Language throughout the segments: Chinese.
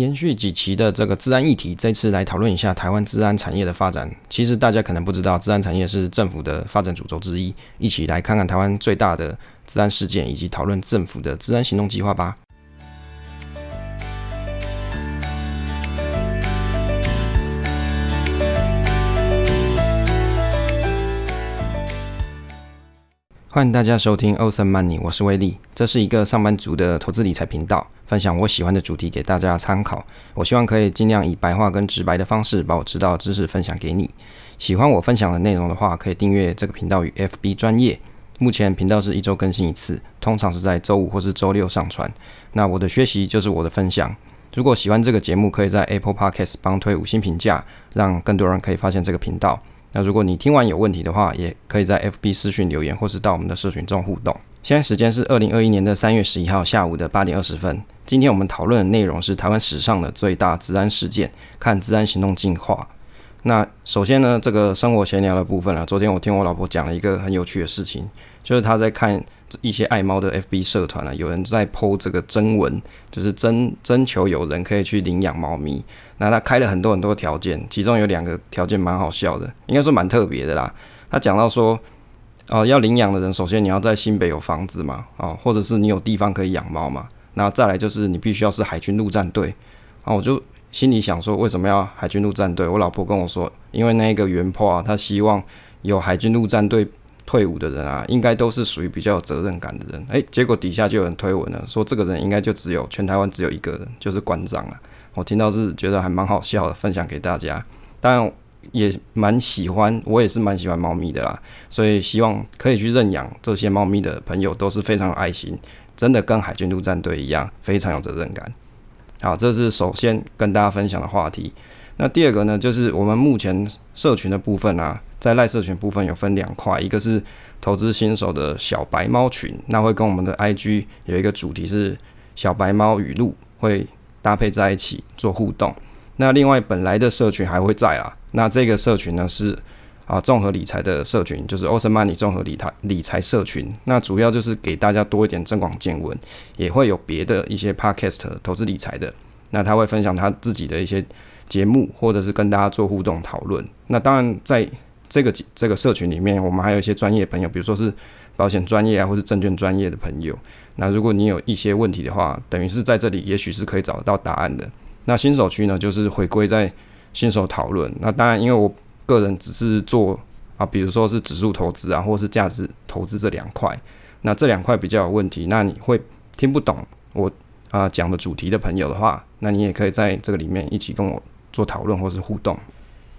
延续几期的这个治安议题，这次来讨论一下台湾治安产业的发展。其实大家可能不知道，治安产业是政府的发展主轴之一。一起来看看台湾最大的治安事件，以及讨论政府的治安行动计划吧。欢迎大家收听欧森 money 我是威利。这是一个上班族的投资理财频道，分享我喜欢的主题给大家参考。我希望可以尽量以白话跟直白的方式，把我知道的知识分享给你。喜欢我分享的内容的话，可以订阅这个频道与 FB 专业。目前频道是一周更新一次，通常是在周五或是周六上传。那我的学习就是我的分享。如果喜欢这个节目，可以在 Apple Podcast 帮推五星评价，让更多人可以发现这个频道。那如果你听完有问题的话，也可以在 FB 私讯留言，或是到我们的社群中互动。现在时间是二零二一年的三月十一号下午的八点二十分。今天我们讨论的内容是台湾史上的最大治安事件，看治安行动进化。那首先呢，这个生活闲聊的部分啊，昨天我听我老婆讲了一个很有趣的事情，就是她在看一些爱猫的 FB 社团啊，有人在 PO 这个征文，就是征征求有人可以去领养猫咪。那他开了很多很多条件，其中有两个条件蛮好笑的，应该说蛮特别的啦。他讲到说，哦，要领养的人，首先你要在新北有房子嘛，哦，或者是你有地方可以养猫嘛。那再来就是你必须要是海军陆战队。啊，我就心里想说，为什么要海军陆战队？我老婆跟我说，因为那个原破啊，他希望有海军陆战队退伍的人啊，应该都是属于比较有责任感的人。诶，结果底下就有人推文了，说这个人应该就只有全台湾只有一个人，就是馆长了。我听到是觉得还蛮好笑的，分享给大家。当然也蛮喜欢，我也是蛮喜欢猫咪的啦，所以希望可以去认养这些猫咪的朋友都是非常有爱心，真的跟海军陆战队一样，非常有责任感。好，这是首先跟大家分享的话题。那第二个呢，就是我们目前社群的部分啊，在赖社群部分有分两块，一个是投资新手的小白猫群，那会跟我们的 IG 有一个主题是小白猫语录会。搭配在一起做互动。那另外本来的社群还会在啊。那这个社群呢是啊综合理财的社群，就是 Awesome Money 综合理财理财社群。那主要就是给大家多一点增广见闻，也会有别的一些 Podcast 投资理财的。那他会分享他自己的一些节目，或者是跟大家做互动讨论。那当然在这个这个社群里面，我们还有一些专业朋友，比如说是保险专业啊，或是证券专业的朋友。那如果你有一些问题的话，等于是在这里，也许是可以找得到答案的。那新手区呢，就是回归在新手讨论。那当然，因为我个人只是做啊，比如说是指数投资啊，或是价值投资这两块。那这两块比较有问题，那你会听不懂我啊讲的主题的朋友的话，那你也可以在这个里面一起跟我做讨论或是互动。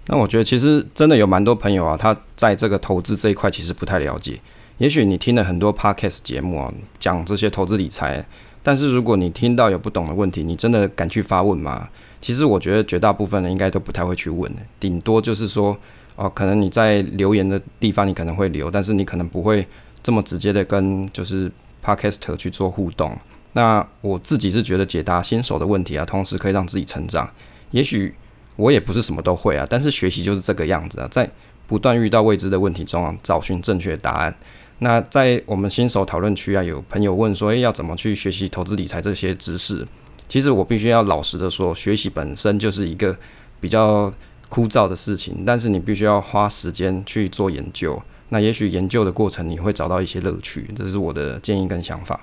那我觉得其实真的有蛮多朋友啊，他在这个投资这一块其实不太了解。也许你听了很多 podcast 节目啊，讲这些投资理财，但是如果你听到有不懂的问题，你真的敢去发问吗？其实我觉得绝大部分人应该都不太会去问的，顶多就是说，哦，可能你在留言的地方你可能会留，但是你可能不会这么直接的跟就是 podcaster 去做互动。那我自己是觉得解答新手的问题啊，同时可以让自己成长。也许我也不是什么都会啊，但是学习就是这个样子啊，在不断遇到未知的问题中啊，找寻正确答案。那在我们新手讨论区啊，有朋友问说，诶，要怎么去学习投资理财这些知识？其实我必须要老实的说，学习本身就是一个比较枯燥的事情，但是你必须要花时间去做研究。那也许研究的过程你会找到一些乐趣，这是我的建议跟想法。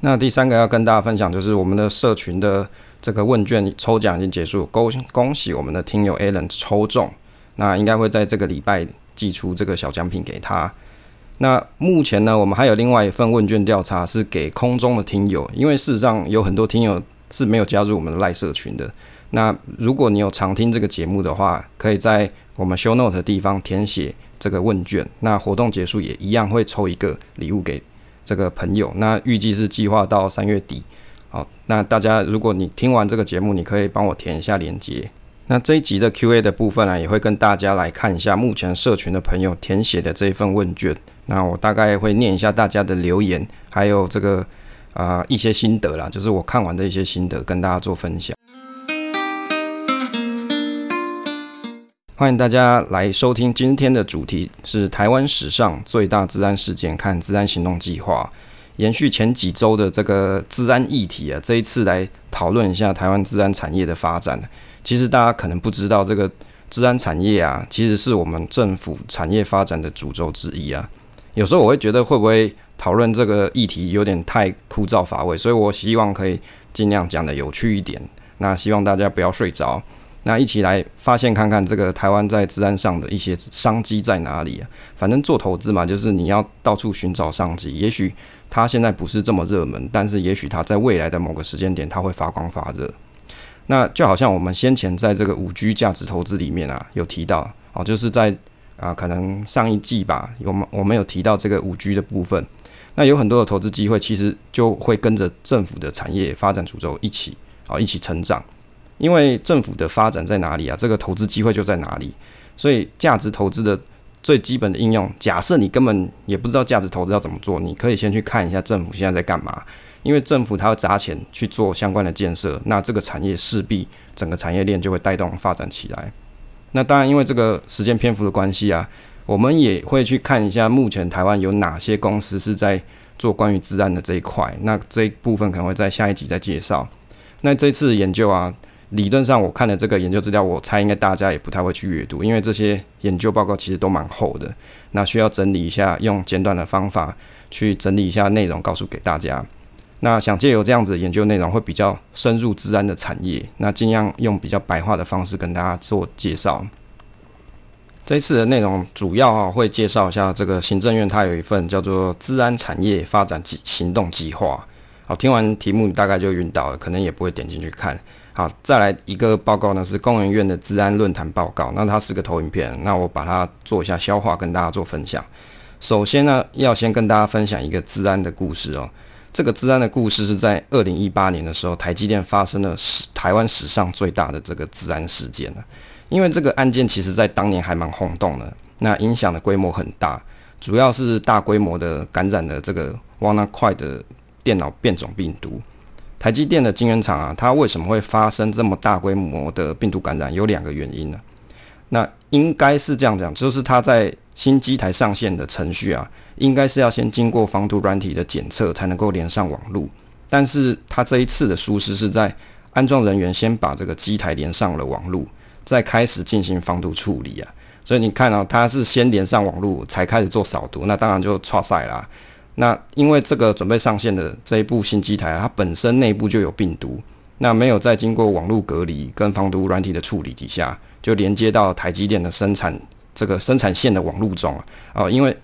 那第三个要跟大家分享就是我们的社群的这个问卷抽奖已经结束，恭恭喜我们的听友 Alan 抽中，那应该会在这个礼拜寄出这个小奖品给他。那目前呢，我们还有另外一份问卷调查是给空中的听友，因为事实上有很多听友是没有加入我们的赖社群的。那如果你有常听这个节目的话，可以在我们 show note 的地方填写这个问卷。那活动结束也一样会抽一个礼物给这个朋友。那预计是计划到三月底。好，那大家如果你听完这个节目，你可以帮我填一下链接。那这一集的 Q&A 的部分呢，也会跟大家来看一下目前社群的朋友填写的这一份问卷。那我大概会念一下大家的留言，还有这个啊一些心得啦，就是我看完的一些心得，跟大家做分享。欢迎大家来收听今天的主题是台湾史上最大治安事件，看治安行动计划。延续前几周的这个治安议题啊，这一次来讨论一下台湾治安产业的发展。其实大家可能不知道，这个治安产业啊，其实是我们政府产业发展的主轴之一啊。有时候我会觉得，会不会讨论这个议题有点太枯燥乏味？所以我希望可以尽量讲的有趣一点。那希望大家不要睡着。那一起来发现看看这个台湾在治安上的一些商机在哪里啊？反正做投资嘛，就是你要到处寻找商机。也许它现在不是这么热门，但是也许它在未来的某个时间点，它会发光发热。那就好像我们先前在这个五 G 价值投资里面啊，有提到哦，就是在啊，可能上一季吧，我们我们有提到这个五 G 的部分。那有很多的投资机会，其实就会跟着政府的产业发展主轴一起啊，一起成长。因为政府的发展在哪里啊？这个投资机会就在哪里。所以价值投资的最基本的应用，假设你根本也不知道价值投资要怎么做，你可以先去看一下政府现在在干嘛。因为政府它要砸钱去做相关的建设，那这个产业势必整个产业链就会带动发展起来。那当然，因为这个时间篇幅的关系啊，我们也会去看一下目前台湾有哪些公司是在做关于治安的这一块。那这一部分可能会在下一集再介绍。那这次研究啊。理论上，我看了这个研究资料，我猜应该大家也不太会去阅读，因为这些研究报告其实都蛮厚的，那需要整理一下，用简短的方法去整理一下内容，告诉给大家。那想借由这样子的研究内容，会比较深入治安的产业，那尽量用比较白话的方式跟大家做介绍。这一次的内容主要啊会介绍一下这个行政院它有一份叫做《治安产业发展计行动计划》。好，听完题目你大概就晕倒了，可能也不会点进去看。好，再来一个报告呢，是工研院的治安论坛报告。那它是个投影片，那我把它做一下消化，跟大家做分享。首先呢，要先跟大家分享一个治安的故事哦。这个治安的故事是在二零一八年的时候，台积电发生了史台湾史上最大的这个治安事件呢。因为这个案件其实在当年还蛮轰动的，那影响的规模很大，主要是大规模的感染了这个 WannaCry 的电脑变种病毒。台积电的晶圆厂啊，它为什么会发生这么大规模的病毒感染？有两个原因呢。那应该是这样讲，就是它在新机台上线的程序啊，应该是要先经过防毒软体的检测才能够连上网络。但是它这一次的疏失是在安装人员先把这个机台连上了网络，再开始进行防毒处理啊。所以你看到它是先连上网络才开始做扫毒，那当然就错赛啦。那因为这个准备上线的这一部新机台，它本身内部就有病毒，那没有再经过网络隔离跟防毒软体的处理底下，就连接到台积电的生产这个生产线的网络中啊。哦，因为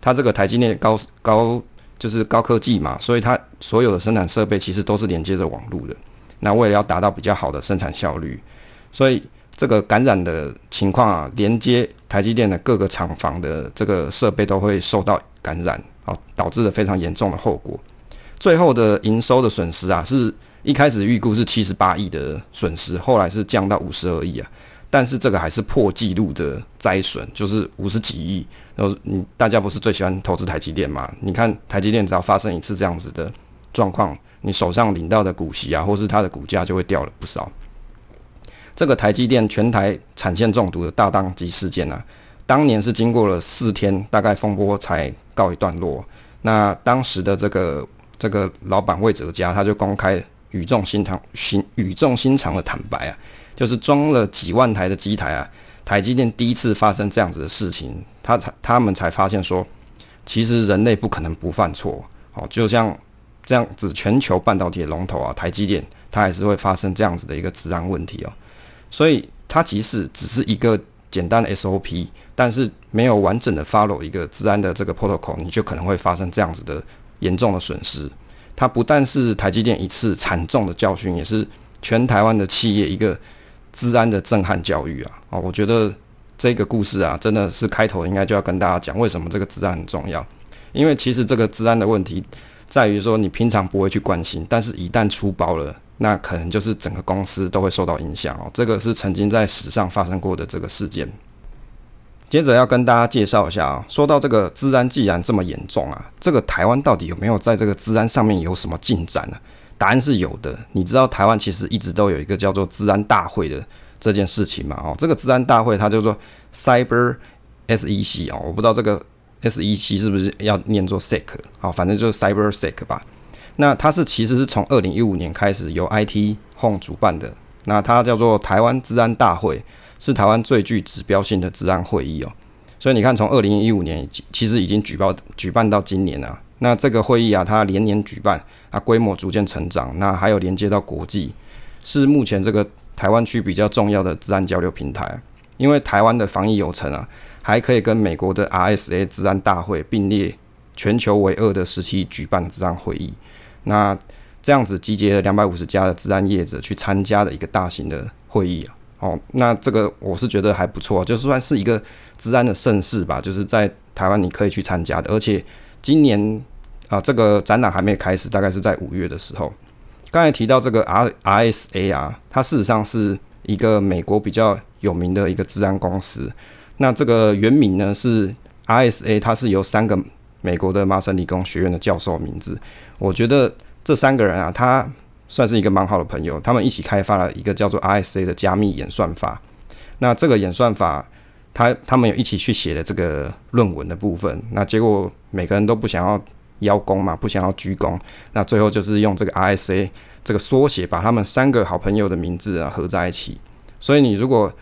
它这个台积电高高就是高科技嘛，所以它所有的生产设备其实都是连接着网络的。那为了要达到比较好的生产效率，所以这个感染的情况啊，连接台积电的各个厂房的这个设备都会受到感染。导致了非常严重的后果。最后的营收的损失啊，是一开始预估是七十八亿的损失，后来是降到五十二亿啊。但是这个还是破纪录的灾损，就是五十几亿。然后你大家不是最喜欢投资台积电吗？你看台积电只要发生一次这样子的状况，你手上领到的股息啊，或是它的股价就会掉了不少。这个台积电全台产线中毒的大当机事件啊，当年是经过了四天，大概风波才。告一段落，那当时的这个这个老板魏哲家，他就公开语重心长、心语重心长的坦白啊，就是装了几万台的机台啊，台积电第一次发生这样子的事情，他才他们才发现说，其实人类不可能不犯错，哦，就像这样子，全球半导体龙头啊，台积电它还是会发生这样子的一个治安问题哦，所以它即使只是一个。简单的 SOP，但是没有完整的 follow 一个治安的这个 protocol，你就可能会发生这样子的严重的损失。它不但是台积电一次惨重的教训，也是全台湾的企业一个治安的震撼教育啊！哦，我觉得这个故事啊，真的是开头应该就要跟大家讲，为什么这个治安很重要。因为其实这个治安的问题在于说，你平常不会去关心，但是一旦出包了。那可能就是整个公司都会受到影响哦，这个是曾经在史上发生过的这个事件。接着要跟大家介绍一下啊，说到这个治安既然这么严重啊，这个台湾到底有没有在这个治安上面有什么进展呢？答案是有的。你知道台湾其实一直都有一个叫做治安大会的这件事情嘛？哦，这个治安大会它叫做 Cyber SEC 哦，我不知道这个 S E C 是不是要念作 SEC？好，反正就是 Cyber SEC 吧。那它是其实是从二零一五年开始由 IT Home 主办的，那它叫做台湾治安大会，是台湾最具指标性的治安会议哦。所以你看，从二零一五年其实已经举报举办到今年了。那这个会议啊，它连年举办，啊，规模逐渐成长，那还有连接到国际，是目前这个台湾区比较重要的治安交流平台。因为台湾的防疫有成啊，还可以跟美国的 RSA 治安大会并列全球唯二的时期举办治安会议。那这样子集结了两百五十家的治安业者去参加的一个大型的会议啊。哦，那这个我是觉得还不错，就算是一个治安的盛事吧，就是在台湾你可以去参加的。而且今年啊，这个展览还没开始，大概是在五月的时候。刚才提到这个 R RSA 啊，它事实上是一个美国比较有名的一个治安公司。那这个原名呢是 RSA，它是由三个美国的麻省理工学院的教授名字。我觉得这三个人啊，他。算是一个蛮好的朋友，他们一起开发了一个叫做 RSA 的加密演算法。那这个演算法，他他们有一起去写的这个论文的部分。那结果每个人都不想要邀功嘛，不想要鞠躬。那最后就是用这个 RSA 这个缩写，把他们三个好朋友的名字啊合在一起。所以你如果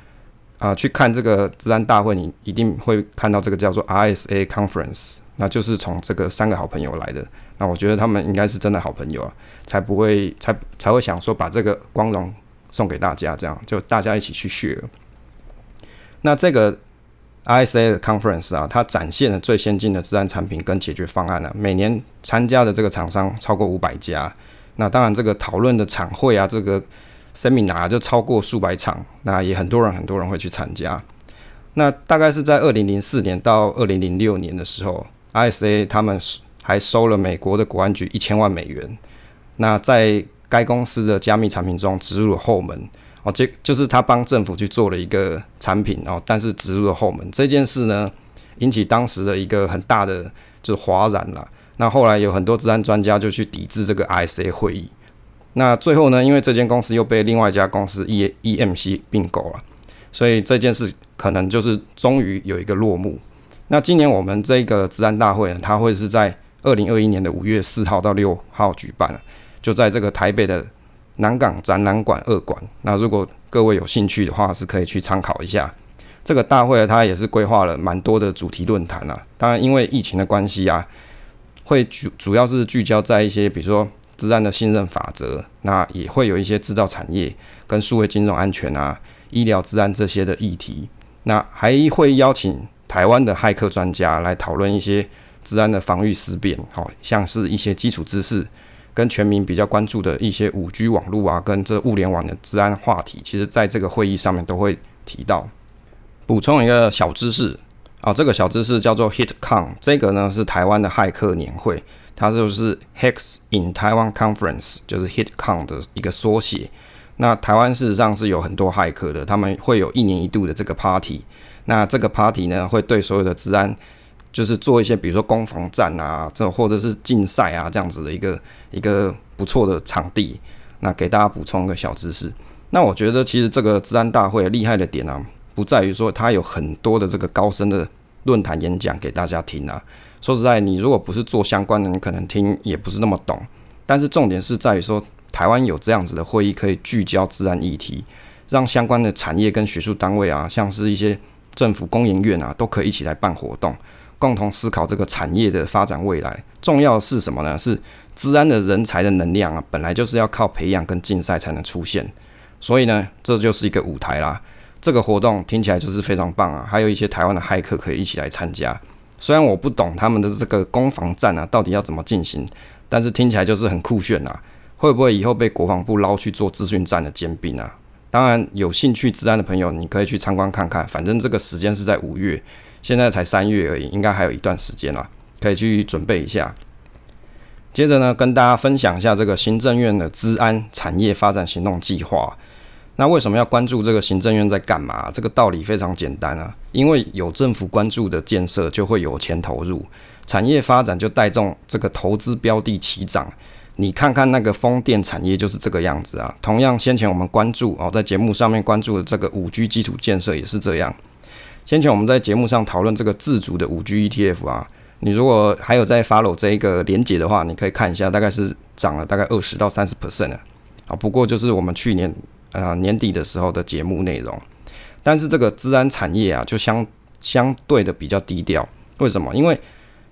啊去看这个治安大会，你一定会看到这个叫做 RSA Conference，那就是从这个三个好朋友来的。那我觉得他们应该是真的好朋友啊，才不会才才会想说把这个光荣送给大家，这样就大家一起去学。那这个 ISA 的 conference 啊，它展现了最先进的治安产品跟解决方案啊。每年参加的这个厂商超过五百家，那当然这个讨论的场会啊，这个 seminar 就超过数百场，那也很多人很多人会去参加。那大概是在二零零四年到二零零六年的时候，ISA 他们。还收了美国的国安局一千万美元，那在该公司的加密产品中植入了后门。哦，这就是他帮政府去做了一个产品哦，但是植入了后门。这件事呢，引起当时的一个很大的就是哗然了。那后来有很多治安专家就去抵制这个 ISA 会议，那最后呢，因为这间公司又被另外一家公司 E EMC 并购了，所以这件事可能就是终于有一个落幕。那今年我们这个治安大会呢，它会是在二零二一年的五月四号到六号举办了，就在这个台北的南港展览馆二馆。那如果各位有兴趣的话，是可以去参考一下。这个大会它也是规划了蛮多的主题论坛啊。当然，因为疫情的关系啊，会主主要是聚焦在一些比如说治安的信任法则，那也会有一些制造产业跟数位金融安全啊、医疗治安这些的议题。那还会邀请台湾的骇客专家来讨论一些。治安的防御思辨，好像是一些基础知识，跟全民比较关注的一些五 G 网络啊，跟这物联网的治安话题，其实在这个会议上面都会提到。补充一个小知识啊，这个小知识叫做 HitCon，这个呢是台湾的骇客年会，它就是 Hacks in Taiwan Conference，就是 HitCon 的一个缩写。那台湾事实上是有很多骇客的，他们会有一年一度的这个 Party，那这个 Party 呢会对所有的治安。就是做一些，比如说攻防战啊，这或者是竞赛啊，这样子的一个一个不错的场地。那给大家补充个小知识。那我觉得其实这个治安大会厉害的点啊，不在于说它有很多的这个高深的论坛演讲给大家听啊。说实在，你如果不是做相关的，你可能听也不是那么懂。但是重点是在于说，台湾有这样子的会议，可以聚焦治安议题，让相关的产业跟学术单位啊，像是一些政府公营院啊，都可以一起来办活动。共同思考这个产业的发展未来，重要的是什么呢？是治安的人才的能量啊，本来就是要靠培养跟竞赛才能出现，所以呢，这就是一个舞台啦。这个活动听起来就是非常棒啊，还有一些台湾的骇客可以一起来参加。虽然我不懂他们的这个攻防战啊，到底要怎么进行，但是听起来就是很酷炫啊。会不会以后被国防部捞去做资讯战的尖兵啊？当然，有兴趣治安的朋友，你可以去参观看看。反正这个时间是在五月。现在才三月而已，应该还有一段时间啦，可以去准备一下。接着呢，跟大家分享一下这个行政院的治安产业发展行动计划。那为什么要关注这个行政院在干嘛？这个道理非常简单啊，因为有政府关注的建设，就会有钱投入，产业发展就带动这个投资标的齐涨。你看看那个风电产业就是这个样子啊。同样，先前我们关注哦，在节目上面关注的这个五 G 基础建设也是这样。先前我们在节目上讨论这个自主的五 G ETF 啊，你如果还有在 follow 这一个连结的话，你可以看一下，大概是涨了大概二十到三十 percent 啊。不过就是我们去年啊年底的时候的节目内容，但是这个治安产业啊，就相相对的比较低调。为什么？因为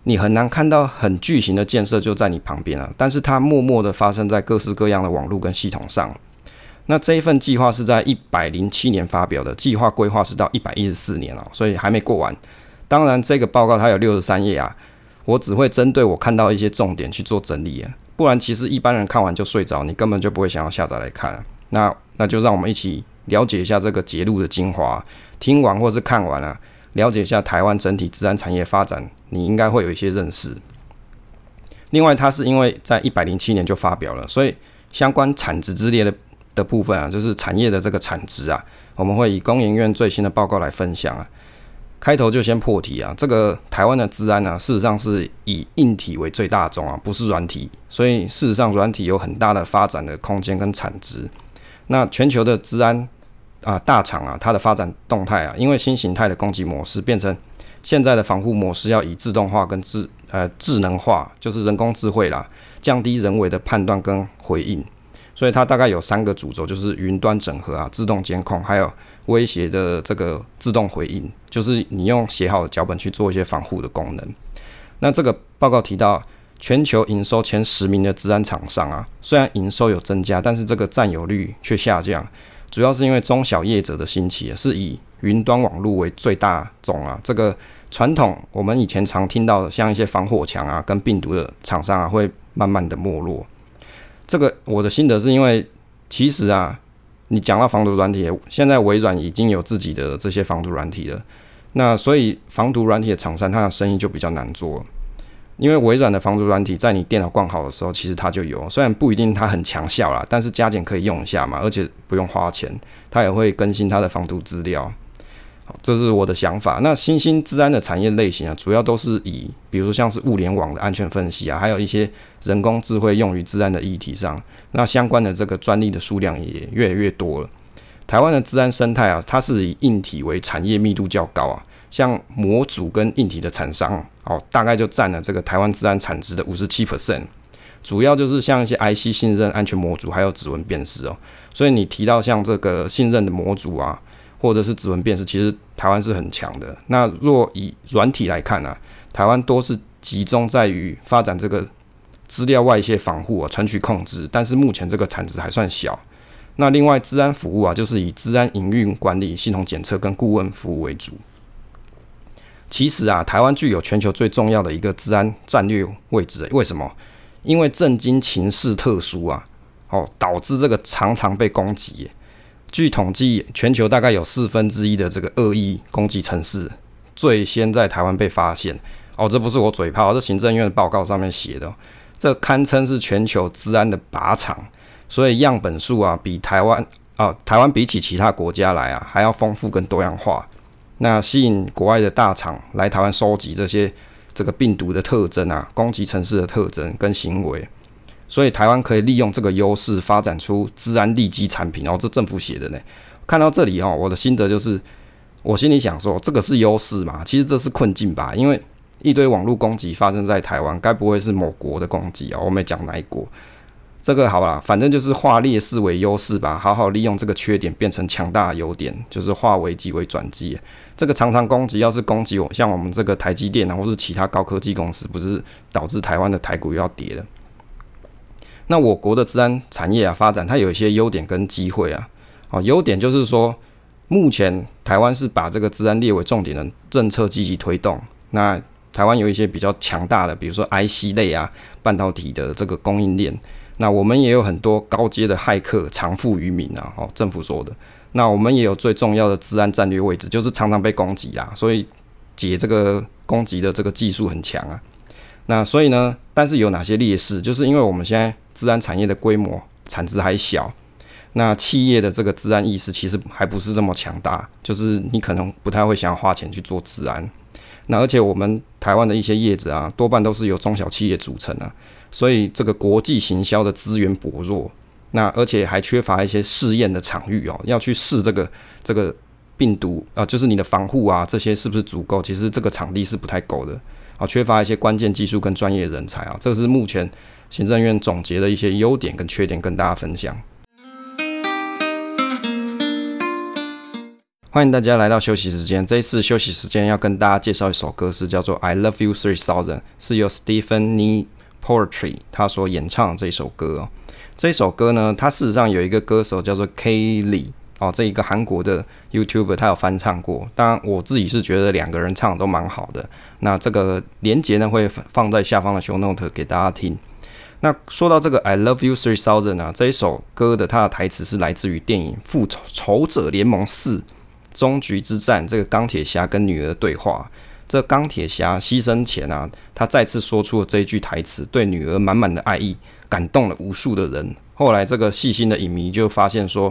你很难看到很巨型的建设就在你旁边啊，但是它默默的发生在各式各样的网络跟系统上。那这一份计划是在一百零七年发表的，计划规划是到一百一十四年了，所以还没过完。当然，这个报告它有六十三页啊，我只会针对我看到一些重点去做整理啊，不然其实一般人看完就睡着，你根本就不会想要下载来看。那那就让我们一起了解一下这个节录的精华，听完或是看完了，了解一下台湾整体治安产业发展，你应该会有一些认识。另外，它是因为在一百零七年就发表了，所以相关产值之列的。的部分啊，就是产业的这个产值啊，我们会以工研院最新的报告来分享啊。开头就先破题啊，这个台湾的治安呢，事实上是以硬体为最大宗啊，不是软体，所以事实上软体有很大的发展的空间跟产值。那全球的治安啊大厂啊，它的发展动态啊，因为新形态的攻击模式变成现在的防护模式要以自动化跟智呃智能化，就是人工智慧啦，降低人为的判断跟回应。所以它大概有三个主轴，就是云端整合啊、自动监控，还有威胁的这个自动回应，就是你用写好的脚本去做一些防护的功能。那这个报告提到，全球营收前十名的治安厂商啊，虽然营收有增加，但是这个占有率却下降，主要是因为中小业者的兴起，是以云端网络为最大种啊。这个传统我们以前常听到的，像一些防火墙啊、跟病毒的厂商啊，会慢慢的没落。这个我的心得是因为，其实啊，你讲到防毒软体，现在微软已经有自己的这些防毒软体了，那所以防毒软体的厂商，它的生意就比较难做，因为微软的防毒软体在你电脑逛好的时候，其实它就有，虽然不一定它很强效啦，但是加减可以用一下嘛，而且不用花钱，它也会更新它的防毒资料。这是我的想法。那新兴治安的产业类型啊，主要都是以，比如像是物联网的安全分析啊，还有一些人工智慧用于治安的议题上。那相关的这个专利的数量也越来越多了。台湾的治安生态啊，它是以硬体为产业密度较高啊，像模组跟硬体的厂商哦，大概就占了这个台湾治安产值的五十七 percent。主要就是像一些 IC 信任安全模组，还有指纹辨识哦。所以你提到像这个信任的模组啊。或者是指纹辨识，其实台湾是很强的。那若以软体来看呢，台湾多是集中在于发展这个资料外泄防护啊、存取控制，但是目前这个产值还算小。那另外，治安服务啊，就是以治安营运管理、系统检测跟顾问服务为主。其实啊，台湾具有全球最重要的一个治安战略位置。为什么？因为震惊情势特殊啊，哦，导致这个常常被攻击。据统计，全球大概有四分之一的这个恶意攻击城市，最先在台湾被发现。哦，这不是我嘴炮，这行政院的报告上面写的。这堪称是全球治安的靶场，所以样本数啊，比台湾啊，台湾比起其他国家来啊，还要丰富跟多样化。那吸引国外的大厂来台湾收集这些这个病毒的特征啊，攻击城市的特征跟行为。所以台湾可以利用这个优势发展出治安利基产品，然后这政府写的呢。看到这里哦，我的心得就是，我心里想说，这个是优势嘛？其实这是困境吧？因为一堆网络攻击发生在台湾，该不会是某国的攻击啊？我没讲哪一国。这个好吧，反正就是化劣势为优势吧，好好利用这个缺点变成强大的优点，就是化危机为转机。这个常常攻击，要是攻击我，像我们这个台积电啊，或是其他高科技公司，不是导致台湾的台股又要跌了？那我国的治安产业啊发展，它有一些优点跟机会啊。哦，优点就是说，目前台湾是把这个治安列为重点的政策积极推动。那台湾有一些比较强大的，比如说 IC 类啊、半导体的这个供应链。那我们也有很多高阶的骇客藏富于民啊。哦，政府说的。那我们也有最重要的治安战略位置，就是常常被攻击啊，所以解这个攻击的这个技术很强啊。那所以呢？但是有哪些劣势？就是因为我们现在治安产业的规模产值还小，那企业的这个治安意识其实还不是这么强大，就是你可能不太会想要花钱去做治安。那而且我们台湾的一些业者啊，多半都是由中小企业组成啊，所以这个国际行销的资源薄弱，那而且还缺乏一些试验的场域哦，要去试这个这个病毒啊，就是你的防护啊，这些是不是足够？其实这个场地是不太够的，啊，缺乏一些关键技术跟专业人才啊，这个是目前行政院总结的一些优点跟缺点，跟大家分享。欢迎大家来到休息时间，这一次休息时间要跟大家介绍一首歌，是叫做《I Love You Three Thousand》，是由 Stephanie Poetry 他所演唱这首歌。这首歌呢，它事实上有一个歌手叫做 Kelly。哦，这一个韩国的 YouTuber 他有翻唱过，当然我自己是觉得两个人唱的都蛮好的。那这个连接呢会放在下方的 Show Note 给大家听。那说到这个 I Love You Three Thousand 啊，这一首歌的它的台词是来自于电影《复仇者联盟四：终局之战》这个钢铁侠跟女儿的对话。这钢铁侠牺牲前啊，他再次说出了这一句台词，对女儿满满的爱意，感动了无数的人。后来这个细心的影迷就发现说。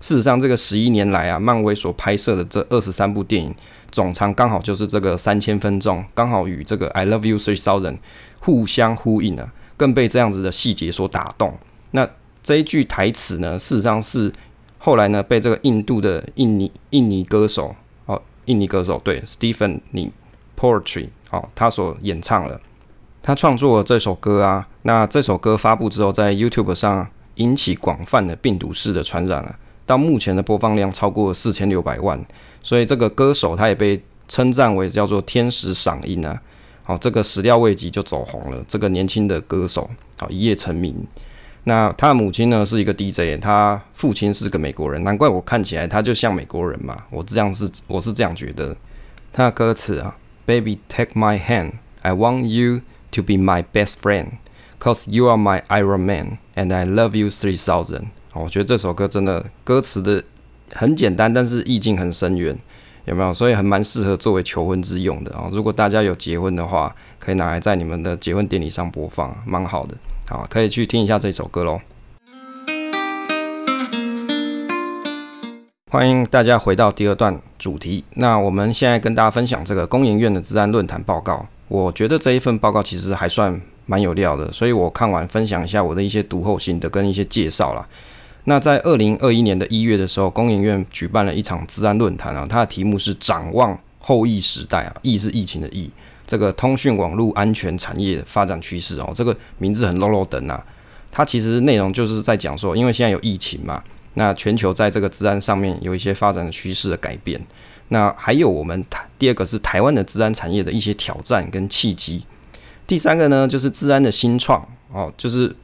事实上，这个十一年来啊，漫威所拍摄的这二十三部电影总长刚好就是这个三千分钟，刚好与这个《I Love You Three Thousand》互相呼应啊，更被这样子的细节所打动。那这一句台词呢，事实上是后来呢被这个印度的印尼印尼歌手哦，印尼歌手对 Stephen Ni Poetry 哦，他所演唱了，他创作了这首歌啊。那这首歌发布之后，在 YouTube 上引起广泛的病毒式的传染了。到目前的播放量超过四千六百万，所以这个歌手他也被称赞为叫做天使嗓音啊。好，这个始料未及就走红了，这个年轻的歌手好一夜成名。那他的母亲呢是一个 DJ，他父亲是个美国人，难怪我看起来他就像美国人嘛。我这样是我是这样觉得。他的歌词啊，Baby take my hand, I want you to be my best friend, cause you are my Iron Man, and I love you three thousand. 我觉得这首歌真的歌词的很简单，但是意境很深远，有没有？所以很蛮适合作为求婚之用的啊！如果大家有结婚的话，可以拿来在你们的结婚典礼上播放，蛮好的。好，可以去听一下这首歌喽。欢迎大家回到第二段主题。那我们现在跟大家分享这个工研院的治安论坛报告。我觉得这一份报告其实还算蛮有料的，所以我看完分享一下我的一些读后心得跟一些介绍啦。那在二零二一年的一月的时候，工研院举办了一场治安论坛啊，它的题目是“展望后疫时代”啊，疫是疫情的疫，这个通讯网络安全产业发展趋势哦，这个名字很 low low 等啊，它其实内容就是在讲说，因为现在有疫情嘛，那全球在这个治安上面有一些发展的趋势的改变，那还有我们台第二个是台湾的治安产业的一些挑战跟契机，第三个呢就是治安的新创哦，就是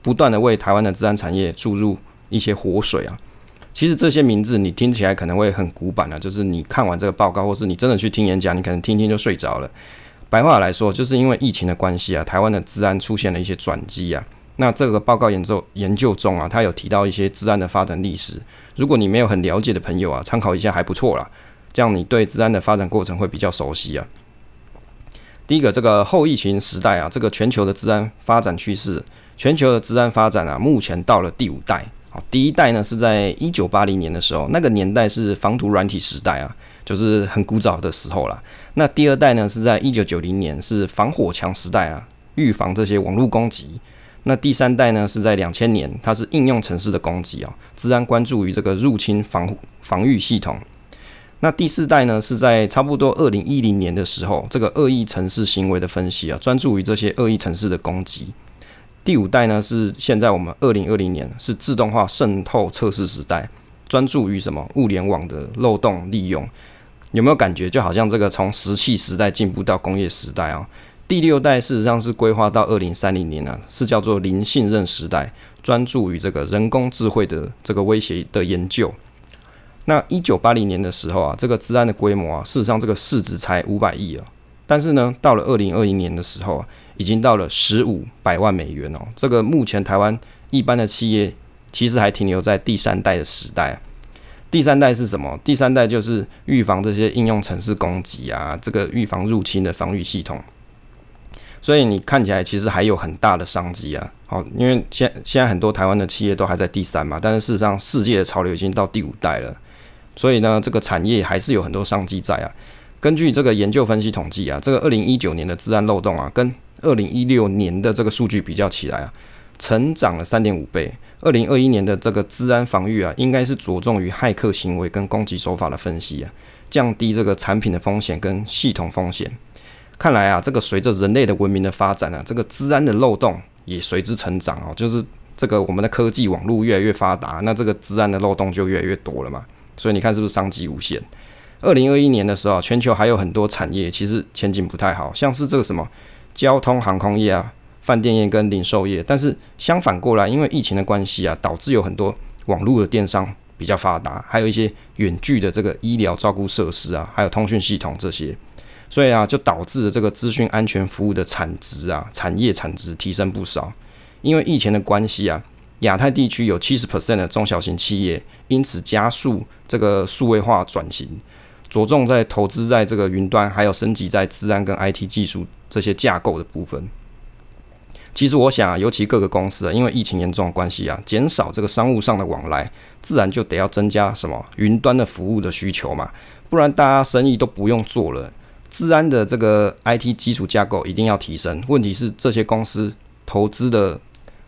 不断的为台湾的治安产业注入。一些活水啊，其实这些名字你听起来可能会很古板啊，就是你看完这个报告，或是你真的去听演讲，你可能听听就睡着了。白话来说，就是因为疫情的关系啊，台湾的治安出现了一些转机啊。那这个报告研究研究中啊，它有提到一些治安的发展历史。如果你没有很了解的朋友啊，参考一下还不错啦。这样你对治安的发展过程会比较熟悉啊。第一个，这个后疫情时代啊，这个全球的治安发展趋势，全球的治安发展啊，目前到了第五代。好，第一代呢是在一九八零年的时候，那个年代是防毒软体时代啊，就是很古早的时候啦。那第二代呢是在一九九零年，是防火墙时代啊，预防这些网络攻击。那第三代呢是在两千年，它是应用城市的攻击啊，治安关注于这个入侵防防御系统。那第四代呢是在差不多二零一零年的时候，这个恶意城市行为的分析啊，专注于这些恶意城市的攻击。第五代呢是现在我们二零二零年是自动化渗透测试时代，专注于什么物联网的漏洞利用，有没有感觉就好像这个从石器时代进步到工业时代啊？第六代事实上是规划到二零三零年啊，是叫做零信任时代，专注于这个人工智慧的这个威胁的研究。那一九八零年的时候啊，这个治安的规模啊，事实上这个市值才五百亿啊，但是呢，到了二零二一年的时候啊。已经到了十五百万美元哦，这个目前台湾一般的企业其实还停留在第三代的时代。第三代是什么？第三代就是预防这些应用程式攻击啊，这个预防入侵的防御系统。所以你看起来其实还有很大的商机啊。好，因为现现在很多台湾的企业都还在第三嘛，但是事实上世界的潮流已经到第五代了。所以呢，这个产业还是有很多商机在啊。根据这个研究分析统计啊，这个二零一九年的治安漏洞啊，跟二零一六年的这个数据比较起来啊，成长了三点五倍。二零二一年的这个治安防御啊，应该是着重于骇客行为跟攻击手法的分析啊，降低这个产品的风险跟系统风险。看来啊，这个随着人类的文明的发展啊，这个治安的漏洞也随之成长哦。就是这个我们的科技网络越来越发达，那这个治安的漏洞就越来越多了嘛。所以你看是不是商机无限？二零二一年的时候，全球还有很多产业其实前景不太好，像是这个什么交通航空业啊。饭店业跟零售业，但是相反过来，因为疫情的关系啊，导致有很多网络的电商比较发达，还有一些远距的这个医疗照顾设施啊，还有通讯系统这些，所以啊，就导致了这个资讯安全服务的产值啊，产业产值提升不少。因为疫情的关系啊，亚太地区有七十 percent 的中小型企业因此加速这个数位化转型，着重在投资在这个云端，还有升级在治安跟 IT 技术这些架构的部分。其实我想啊，尤其各个公司啊，因为疫情严重的关系啊，减少这个商务上的往来，自然就得要增加什么云端的服务的需求嘛，不然大家生意都不用做了。治安的这个 IT 基础架构一定要提升。问题是这些公司投资的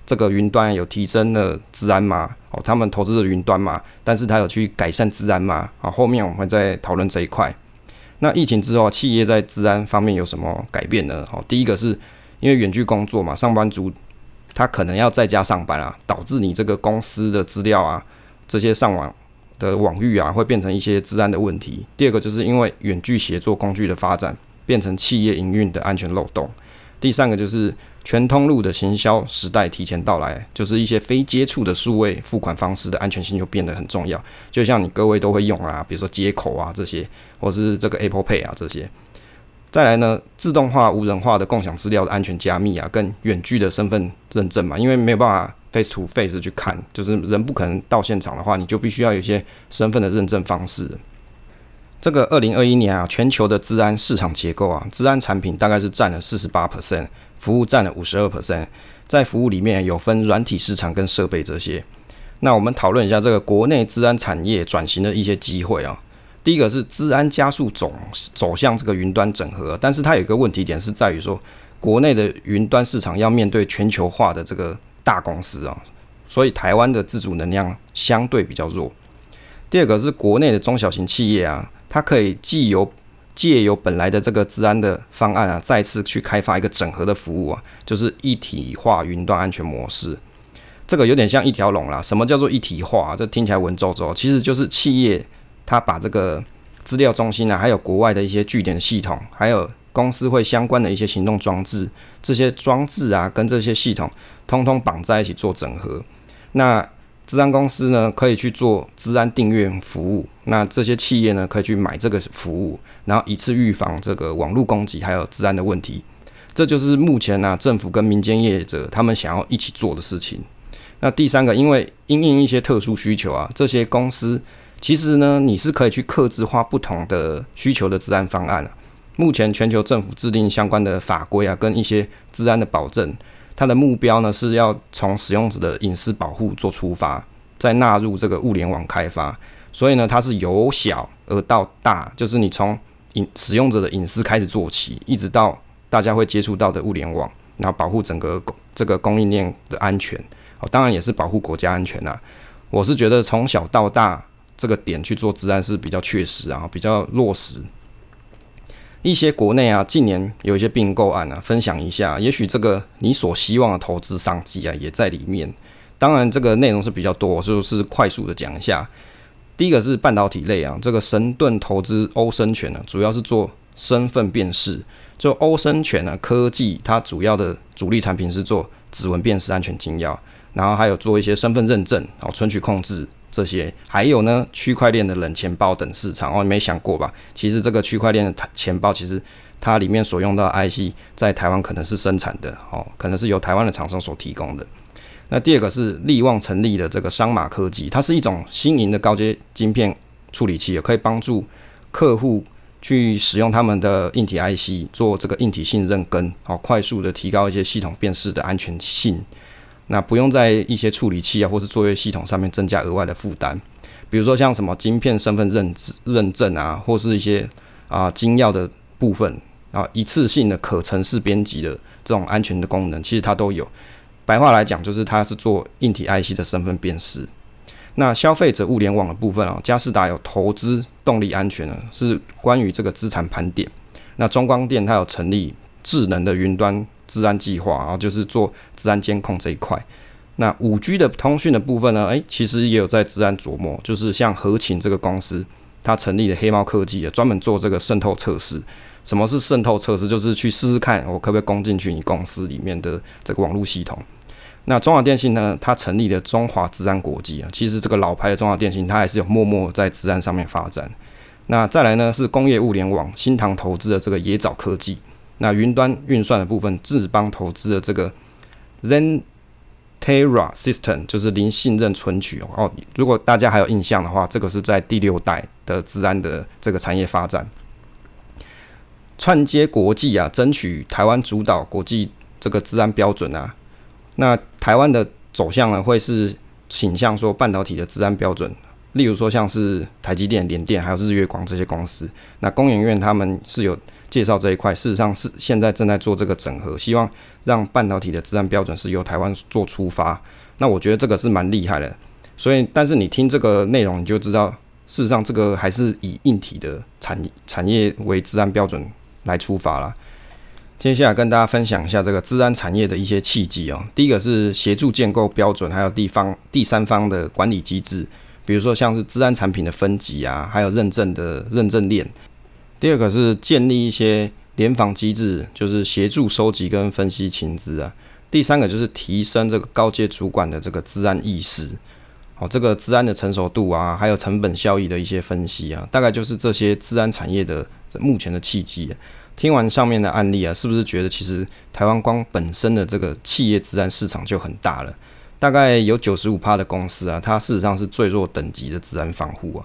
这个云端有提升了治安吗？哦，他们投资的云端嘛，但是他有去改善治安吗？啊，后面我们会再讨论这一块。那疫情之后，企业在治安方面有什么改变呢？好，第一个是。因为远距工作嘛，上班族他可能要在家上班啊，导致你这个公司的资料啊，这些上网的网域啊，会变成一些治安的问题。第二个就是因为远距协作工具的发展，变成企业营运的安全漏洞。第三个就是全通路的行销时代提前到来，就是一些非接触的数位付款方式的安全性就变得很重要。就像你各位都会用啊，比如说接口啊这些，或是这个 Apple Pay 啊这些。再来呢，自动化、无人化的共享资料的安全加密啊，跟远距的身份认证嘛，因为没有办法 face to face 去看，就是人不可能到现场的话，你就必须要有一些身份的认证方式。这个二零二一年啊，全球的治安市场结构啊，治安产品大概是占了四十八 percent，服务占了五十二 percent，在服务里面有分软体市场跟设备这些。那我们讨论一下这个国内治安产业转型的一些机会啊。第一个是治安加速走走向这个云端整合，但是它有一个问题点是在于说，国内的云端市场要面对全球化的这个大公司啊，所以台湾的自主能量相对比较弱。第二个是国内的中小型企业啊，它可以既有借由本来的这个治安的方案啊，再次去开发一个整合的服务啊，就是一体化云端安全模式。这个有点像一条龙啦。什么叫做一体化？这听起来文绉绉，其实就是企业。他把这个资料中心啊，还有国外的一些据点系统，还有公司会相关的一些行动装置，这些装置啊，跟这些系统通通绑在一起做整合。那治安公司呢，可以去做治安订阅服务。那这些企业呢，可以去买这个服务，然后一次预防这个网络攻击还有治安的问题。这就是目前呢，政府跟民间业者他们想要一起做的事情。那第三个，因为因应一些特殊需求啊，这些公司。其实呢，你是可以去克制化不同的需求的治安方案啊目前全球政府制定相关的法规啊，跟一些治安的保证，它的目标呢是要从使用者的隐私保护做出发，再纳入这个物联网开发。所以呢，它是由小而到大，就是你从隐使用者的隐私开始做起，一直到大家会接触到的物联网，然后保护整个这个供应链的安全。哦，当然也是保护国家安全呐。我是觉得从小到大。这个点去做治安是比较确实啊，比较落实。一些国内啊，近年有一些并购案啊，分享一下，也许这个你所希望的投资商机啊，也在里面。当然，这个内容是比较多，就是快速的讲一下。第一个是半导体类啊，这个神盾投资欧生全呢，主要是做身份辨识。就欧生全呢科技，它主要的主力产品是做指纹辨识安全金钥，然后还有做一些身份认证，哦存取控制。这些还有呢，区块链的冷钱包等市场哦，你没想过吧？其实这个区块链的钱包，其实它里面所用到的 IC 在台湾可能是生产的哦，可能是由台湾的厂商所提供的。那第二个是力旺成立的这个商马科技，它是一种新颖的高阶晶片处理器，也可以帮助客户去使用他们的硬体 IC 做这个硬体信任跟好快速的提高一些系统辨识的安全性。那不用在一些处理器啊，或是作业系统上面增加额外的负担，比如说像什么晶片身份认认证啊，或是一些啊精要的部分啊，一次性的可程式编辑的这种安全的功能，其实它都有。白话来讲，就是它是做硬体 IC 的身份辨识。那消费者物联网的部分啊，嘉士达有投资动力安全呢，是关于这个资产盘点。那中光电它有成立智能的云端治安计划，然后就是做治安监控这一块。那五 G 的通讯的部分呢，诶，其实也有在治安琢磨，就是像和勤这个公司，它成立的黑猫科技啊，专门做这个渗透测试。什么是渗透测试？就是去试试看，我可不可以攻进去你公司里面的这个网络系统。那中华电信呢？它成立的中华治安国际啊，其实这个老牌的中华电信，它还是有默默在治安上面发展。那再来呢，是工业物联网，新唐投资的这个野枣科技。那云端运算的部分，智邦投资的这个 Zen Terra System，就是零信任存取哦。如果大家还有印象的话，这个是在第六代的治安的这个产业发展。串接国际啊，争取台湾主导国际这个治安标准啊。那台湾的走向呢，会是倾向说半导体的治安标准，例如说像是台积电、联电还有日月光这些公司。那工研院他们是有介绍这一块，事实上是现在正在做这个整合，希望让半导体的治安标准是由台湾做出发。那我觉得这个是蛮厉害的。所以，但是你听这个内容，你就知道，事实上这个还是以硬体的产产业为治安标准来出发了。接下来跟大家分享一下这个治安产业的一些契机哦。第一个是协助建构标准，还有地方第三方的管理机制，比如说像是治安产品的分级啊，还有认证的认证链。第二个是建立一些联防机制，就是协助收集跟分析情资啊。第三个就是提升这个高阶主管的这个治安意识，哦，这个治安的成熟度啊，还有成本效益的一些分析啊，大概就是这些治安产业的目前的契机。听完上面的案例啊，是不是觉得其实台湾光本身的这个企业治安市场就很大了？大概有九十五趴的公司啊，它事实上是最弱等级的治安防护啊。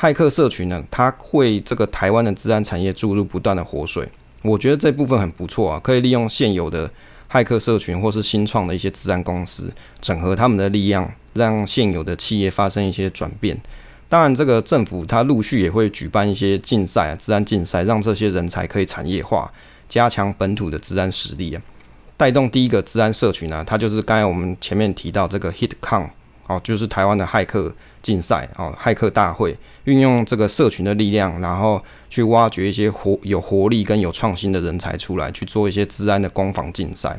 骇客社群呢，它会这个台湾的治安产业注入不断的活水。我觉得这部分很不错啊，可以利用现有的骇客社群或是新创的一些治安公司，整合他们的力量，让现有的企业发生一些转变。当然，这个政府它陆续也会举办一些竞赛啊，治安竞赛，让这些人才可以产业化，加强本土的治安实力啊，带动第一个治安社群呢，它就是刚才我们前面提到这个 HitCon 哦，就是台湾的骇客竞赛哦，骇客大会，运用这个社群的力量，然后去挖掘一些活有活力跟有创新的人才出来，去做一些治安的攻防竞赛。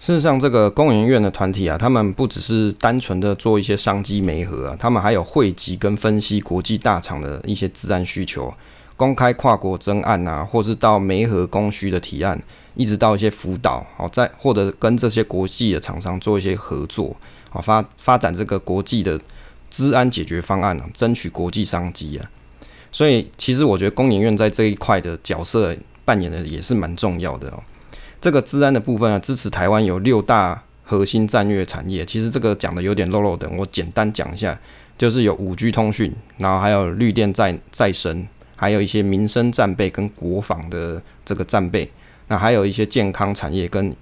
事实上，这个工研院的团体啊，他们不只是单纯的做一些商机媒合啊，他们还有汇集跟分析国际大厂的一些治安需求，公开跨国征案啊，或是到媒合供需的提案，一直到一些辅导，好在或者跟这些国际的厂商做一些合作，好发发展这个国际的治安解决方案啊，争取国际商机啊。所以，其实我觉得工研院在这一块的角色扮演的也是蛮重要的哦。这个治安的部分啊，支持台湾有六大核心战略产业。其实这个讲的有点漏漏的，我简单讲一下，就是有五 G 通讯，然后还有绿电再再生，还有一些民生战备跟国防的这个战备，那还有一些健康产业跟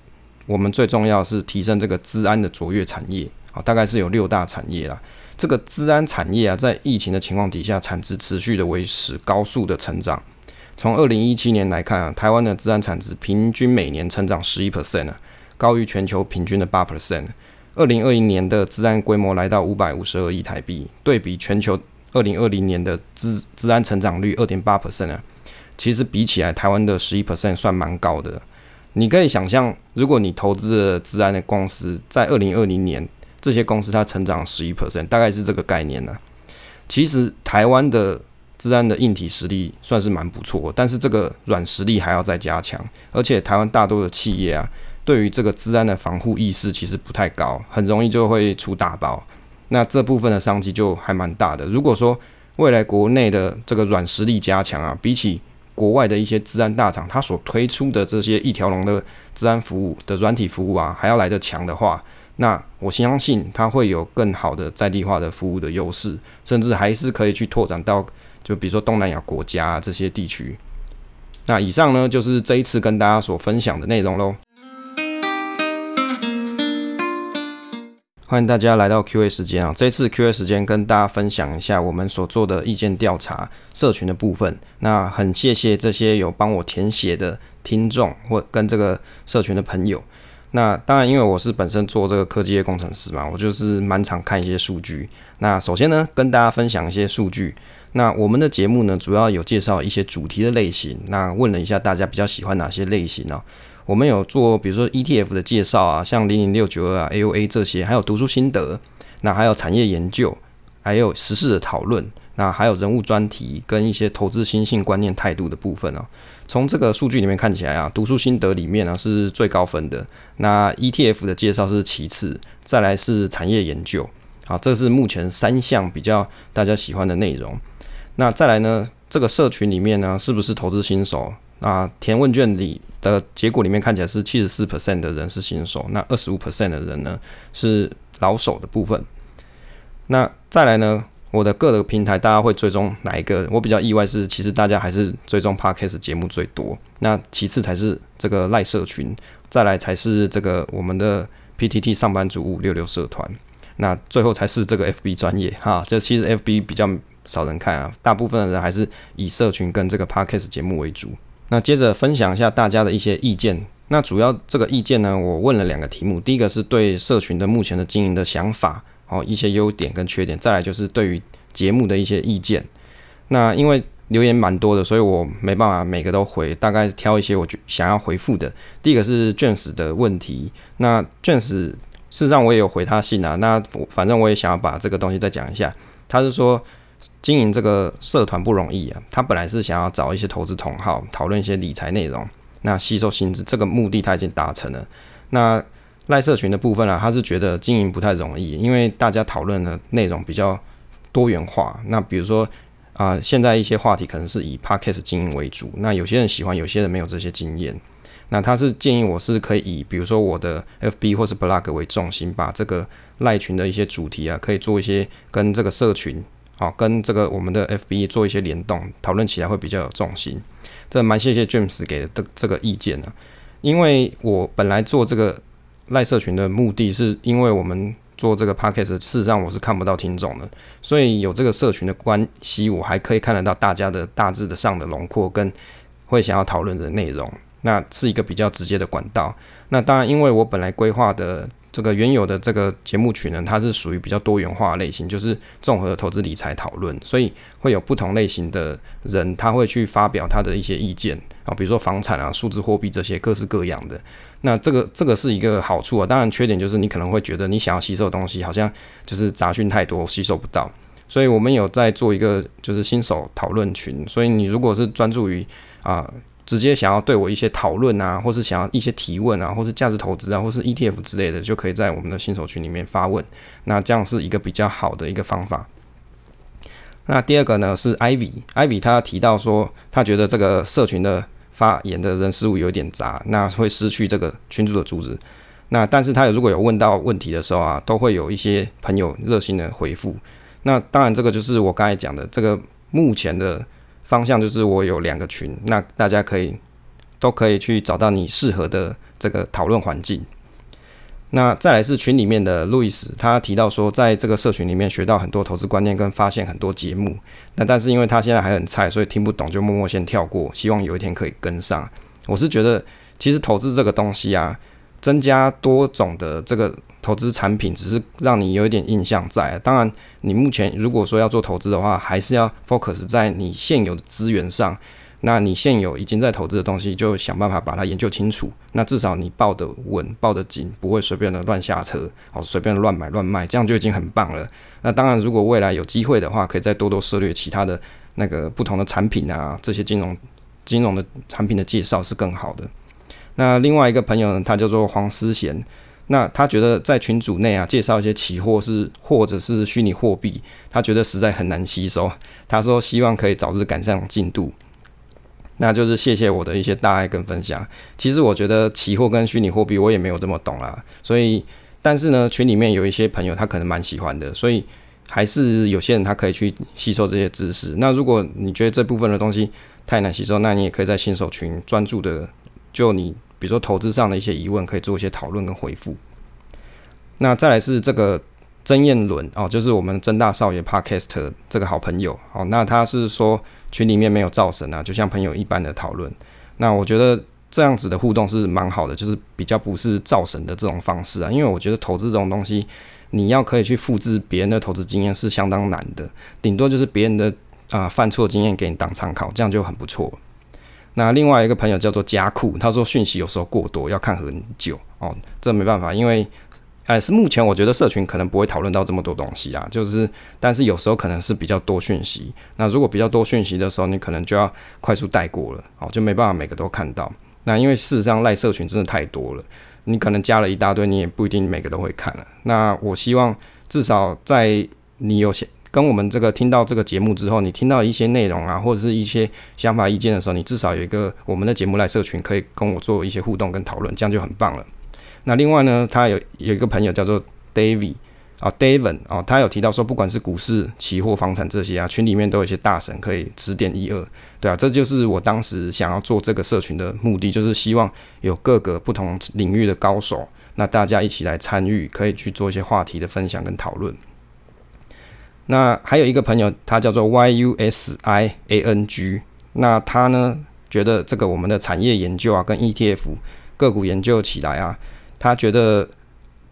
我们最重要是提升这个治安的卓越产业。啊，大概是有六大产业啦。这个治安产业啊，在疫情的情况底下，产值持续的维持高速的成长。从二零一七年来看啊，台湾的资产产值平均每年成长十一 percent 啊，高于全球平均的八 percent。二零二一年的资产规模来到五百五十二亿台币，对比全球二零二零年的资资产成长率二点八 percent 啊，其实比起来台湾的十一 percent 算蛮高的。你可以想象，如果你投资的治安的公司在二零二零年这些公司它成长十一 percent，大概是这个概念呢。其实台湾的。治安的硬体实力算是蛮不错，但是这个软实力还要再加强。而且台湾大多的企业啊，对于这个治安的防护意识其实不太高，很容易就会出大包。那这部分的商机就还蛮大的。如果说未来国内的这个软实力加强啊，比起国外的一些治安大厂，它所推出的这些一条龙的治安服务的软体服务啊，还要来得强的话，那我相信它会有更好的在地化的服务的优势，甚至还是可以去拓展到。就比如说东南亚国家这些地区，那以上呢就是这一次跟大家所分享的内容喽。欢迎大家来到 Q&A 时间啊！这次 Q&A 时间跟大家分享一下我们所做的意见调查社群的部分。那很谢谢这些有帮我填写的听众或跟这个社群的朋友。那当然，因为我是本身做这个科技业工程师嘛，我就是蛮常看一些数据。那首先呢，跟大家分享一些数据。那我们的节目呢，主要有介绍一些主题的类型。那问了一下大家比较喜欢哪些类型呢？我们有做，比如说 ETF 的介绍啊，像零零六九二啊、AOA 这些，还有读书心得，那还有产业研究，还有时事的讨论，那还有人物专题跟一些投资心性观念态度的部分啊。从这个数据里面看起来啊，读书心得里面呢是最高分的。那 ETF 的介绍是其次，再来是产业研究。好，这是目前三项比较大家喜欢的内容。那再来呢，这个社群里面呢，是不是投资新手？那填问卷里的结果里面看起来是七十四 percent 的人是新手，那二十五 percent 的人呢是老手的部分。那再来呢？我的各个平台，大家会追踪哪一个？我比较意外是，其实大家还是追踪 Podcast 节目最多。那其次才是这个赖社群，再来才是这个我们的 PTT 上班族五六六社团。那最后才是这个 FB 专业哈。这其实 FB 比较少人看啊，大部分的人还是以社群跟这个 Podcast 节目为主。那接着分享一下大家的一些意见。那主要这个意见呢，我问了两个题目，第一个是对社群的目前的经营的想法。哦，一些优点跟缺点，再来就是对于节目的一些意见。那因为留言蛮多的，所以我没办法每个都回，大概挑一些我想要回复的。第一个是卷史的问题，那卷史事实上我也有回他信啊。那反正我也想要把这个东西再讲一下。他是说经营这个社团不容易啊，他本来是想要找一些投资同好讨论一些理财内容，那吸收薪资这个目的他已经达成了。那赖社群的部分啊，他是觉得经营不太容易，因为大家讨论的内容比较多元化。那比如说啊，现在一些话题可能是以 podcast 经营为主，那有些人喜欢，有些人没有这些经验。那他是建议我是可以以比如说我的 FB 或是 blog 为重心，把这个赖群的一些主题啊，可以做一些跟这个社群好，跟这个我们的 FB 做一些联动，讨论起来会比较有重心。这蛮谢谢 James 给的这个意见呢，因为我本来做这个。赖社群的目的是因为我们做这个 podcast，事实上我是看不到听众的，所以有这个社群的关系，我还可以看得到大家的大致的上的轮廓跟会想要讨论的内容，那是一个比较直接的管道。那当然，因为我本来规划的这个原有的这个节目群呢，它是属于比较多元化类型，就是综合投资理财讨论，所以会有不同类型的人，他会去发表他的一些意见啊，比如说房产啊、数字货币这些各式各样的。那这个这个是一个好处啊，当然缺点就是你可能会觉得你想要吸收的东西好像就是杂讯太多，吸收不到。所以我们有在做一个就是新手讨论群，所以你如果是专注于啊直接想要对我一些讨论啊，或是想要一些提问啊，或是价值投资啊，或是 ETF 之类的，就可以在我们的新手群里面发问。那这样是一个比较好的一个方法。那第二个呢是 Ivy，Ivy 他提到说他觉得这个社群的。发言的人事物有点杂，那会失去这个群主的主旨。那但是他如果有问到问题的时候啊，都会有一些朋友热心的回复。那当然这个就是我刚才讲的这个目前的方向，就是我有两个群，那大家可以都可以去找到你适合的这个讨论环境。那再来是群里面的路易斯，他提到说，在这个社群里面学到很多投资观念，跟发现很多节目。那但是因为他现在还很菜，所以听不懂就默默先跳过。希望有一天可以跟上。我是觉得，其实投资这个东西啊，增加多种的这个投资产品，只是让你有一点印象在。当然，你目前如果说要做投资的话，还是要 focus 在你现有的资源上。那你现有已经在投资的东西，就想办法把它研究清楚。那至少你抱得稳、抱得紧，不会随便的乱下车，哦，随便的乱买乱卖，这样就已经很棒了。那当然，如果未来有机会的话，可以再多多涉猎其他的那个不同的产品啊，这些金融金融的产品的介绍是更好的。那另外一个朋友呢，他叫做黄思贤，那他觉得在群组内啊，介绍一些期货是或者是虚拟货币，他觉得实在很难吸收。他说希望可以早日赶上进度。那就是谢谢我的一些大爱跟分享。其实我觉得期货跟虚拟货币我也没有这么懂啦，所以但是呢，群里面有一些朋友他可能蛮喜欢的，所以还是有些人他可以去吸收这些知识。那如果你觉得这部分的东西太难吸收，那你也可以在新手群专注的就你比如说投资上的一些疑问，可以做一些讨论跟回复。那再来是这个曾燕伦哦，就是我们曾大少爷 Podcast 这个好朋友哦，那他是说。群里面没有造神啊，就像朋友一般的讨论。那我觉得这样子的互动是蛮好的，就是比较不是造神的这种方式啊。因为我觉得投资这种东西，你要可以去复制别人的投资经验是相当难的，顶多就是别人的啊犯错经验给你当参考，这样就很不错。那另外一个朋友叫做加库，他说讯息有时候过多，要看很久哦。这没办法，因为哎是目前我觉得社群可能不会讨论到这么多东西啊，就是但是有时候可能是比较多讯息。那如果比较多讯息的时候，你可能就要快速带过了，哦，就没办法每个都看到。那因为事实上赖社群真的太多了，你可能加了一大堆，你也不一定每个都会看了。那我希望至少在你有些。跟我们这个听到这个节目之后，你听到一些内容啊，或者是一些想法意见的时候，你至少有一个我们的节目来社群，可以跟我做一些互动跟讨论，这样就很棒了。那另外呢，他有有一个朋友叫做 David 啊，David 啊，他有提到说，不管是股市、期货、房产这些啊，群里面都有一些大神可以指点一二，对啊，这就是我当时想要做这个社群的目的，就是希望有各个不同领域的高手，那大家一起来参与，可以去做一些话题的分享跟讨论。那还有一个朋友，他叫做 Y U S I A N G。那他呢，觉得这个我们的产业研究啊，跟 ETF 个股研究起来啊，他觉得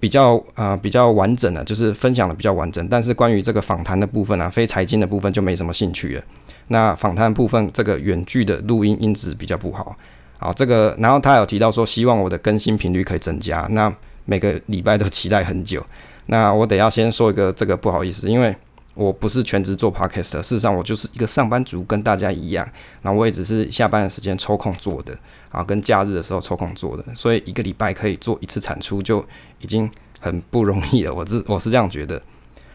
比较啊比较完整的，就是分享的比较完整。但是关于这个访谈的部分啊，非财经的部分就没什么兴趣了。那访谈部分这个远距的录音音质比较不好。好，这个然后他有提到说，希望我的更新频率可以增加。那每个礼拜都期待很久。那我得要先说一个这个不好意思，因为。我不是全职做 podcast，事实上我就是一个上班族，跟大家一样。那我也只是下班的时间抽空做的，啊，跟假日的时候抽空做的。所以一个礼拜可以做一次产出，就已经很不容易了。我是我是这样觉得。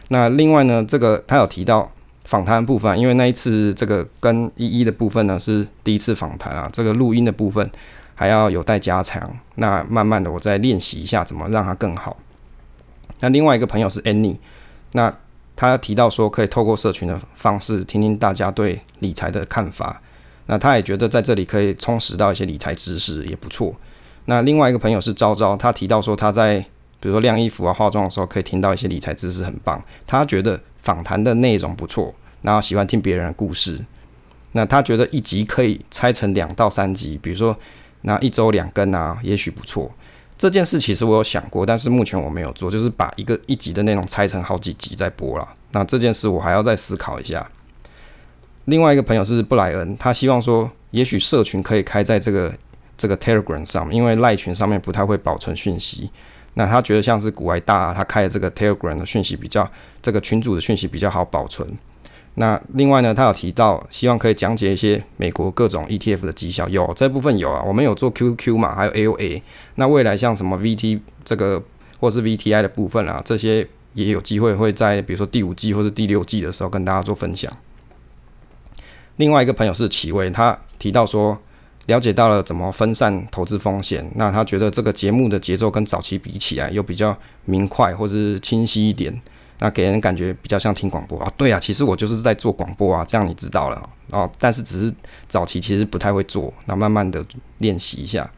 那另外呢，这个他有提到访谈部分，因为那一次这个跟一一的部分呢是第一次访谈啊，这个录音的部分还要有待加强。那慢慢的我再练习一下，怎么让它更好。那另外一个朋友是 Annie，那。他提到说，可以透过社群的方式听听大家对理财的看法。那他也觉得在这里可以充实到一些理财知识，也不错。那另外一个朋友是昭昭，他提到说他在比如说晾衣服啊、化妆的时候可以听到一些理财知识，很棒。他觉得访谈的内容不错，然后喜欢听别人的故事。那他觉得一集可以拆成两到三集，比如说那一周两更啊，也许不错。这件事其实我有想过，但是目前我没有做，就是把一个一集的内容拆成好几集再播了。那这件事我还要再思考一下。另外一个朋友是布莱恩，他希望说，也许社群可以开在这个这个 Telegram 上，因为赖群上面不太会保存讯息。那他觉得像是古埃大，他开的这个 Telegram 的讯息比较，这个群主的讯息比较好保存。那另外呢，他有提到希望可以讲解一些美国各种 ETF 的绩效，有这部分有啊，我们有做 QQ 嘛，还有 AOA。那未来像什么 VT 这个或是 VTI 的部分啊，这些也有机会会在比如说第五季或者第六季的时候跟大家做分享。另外一个朋友是齐威，他提到说了解到了怎么分散投资风险，那他觉得这个节目的节奏跟早期比起来又比较明快或是清晰一点。那给人感觉比较像听广播啊，对啊，其实我就是在做广播啊，这样你知道了哦。但是只是早期其实不太会做，那慢慢的练习一下。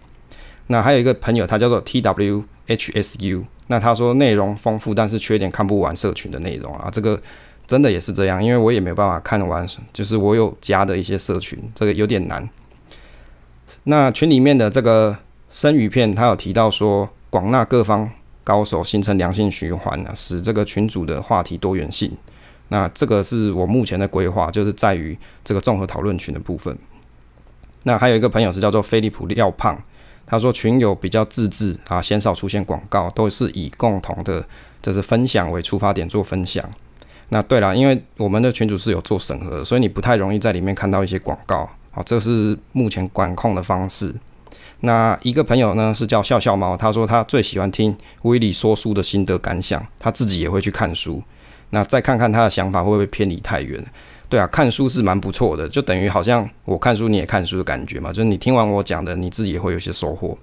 那还有一个朋友，他叫做 T W H S U，那他说内容丰富，但是缺点看不完社群的内容啊，这个真的也是这样，因为我也没有办法看完，就是我有加的一些社群，这个有点难。那群里面的这个生鱼片，他有提到说广纳各方。高手形成良性循环呢，使这个群组的话题多元性。那这个是我目前的规划，就是在于这个综合讨论群的部分。那还有一个朋友是叫做飞利浦廖胖，他说群友比较自制啊，鲜少出现广告，都是以共同的这是分享为出发点做分享。那对了，因为我们的群主是有做审核，所以你不太容易在里面看到一些广告。好，这是目前管控的方式。那一个朋友呢是叫笑笑猫，他说他最喜欢听威利说书的心得感想，他自己也会去看书。那再看看他的想法会不会偏离太远？对啊，看书是蛮不错的，就等于好像我看书你也看书的感觉嘛，就是你听完我讲的，你自己也会有些收获。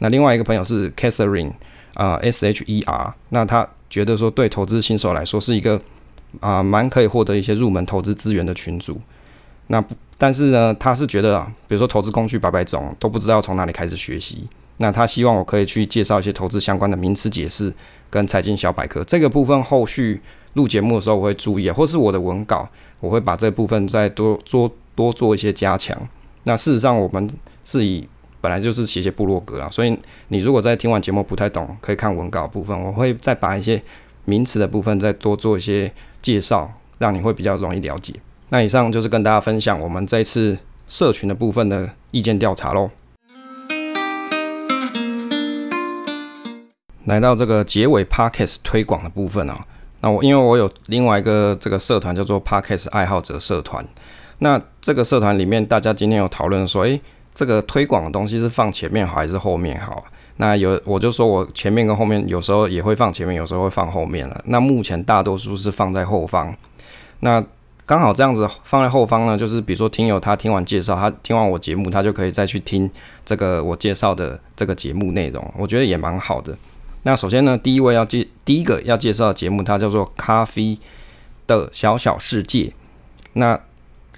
那另外一个朋友是 Catherine 啊，S H E R，那他觉得说对投资新手来说是一个啊蛮可以获得一些入门投资资源的群组。那不。但是呢，他是觉得啊，比如说投资工具百百种，都不知道从哪里开始学习。那他希望我可以去介绍一些投资相关的名词解释跟财经小百科这个部分。后续录节目的时候我会注意，或是我的文稿，我会把这部分再多做多做一些加强。那事实上，我们是以本来就是写写部落格啦，所以你如果在听完节目不太懂，可以看文稿部分，我会再把一些名词的部分再多做一些介绍，让你会比较容易了解。那以上就是跟大家分享我们这次社群的部分的意见调查喽。来到这个结尾 Podcast 推广的部分啊，那我因为我有另外一个这个社团叫做 Podcast 爱好者社团，那这个社团里面大家今天有讨论说，诶，这个推广的东西是放前面好还是后面好？那有我就说我前面跟后面有时候也会放前面，有时候会放后面了。那目前大多数是放在后方，那刚好这样子放在后方呢，就是比如说听友他听完介绍，他听完我节目，他就可以再去听这个我介绍的这个节目内容，我觉得也蛮好的。那首先呢，第一位要介第一个要介绍的节目，它叫做《咖啡的小小世界》。那《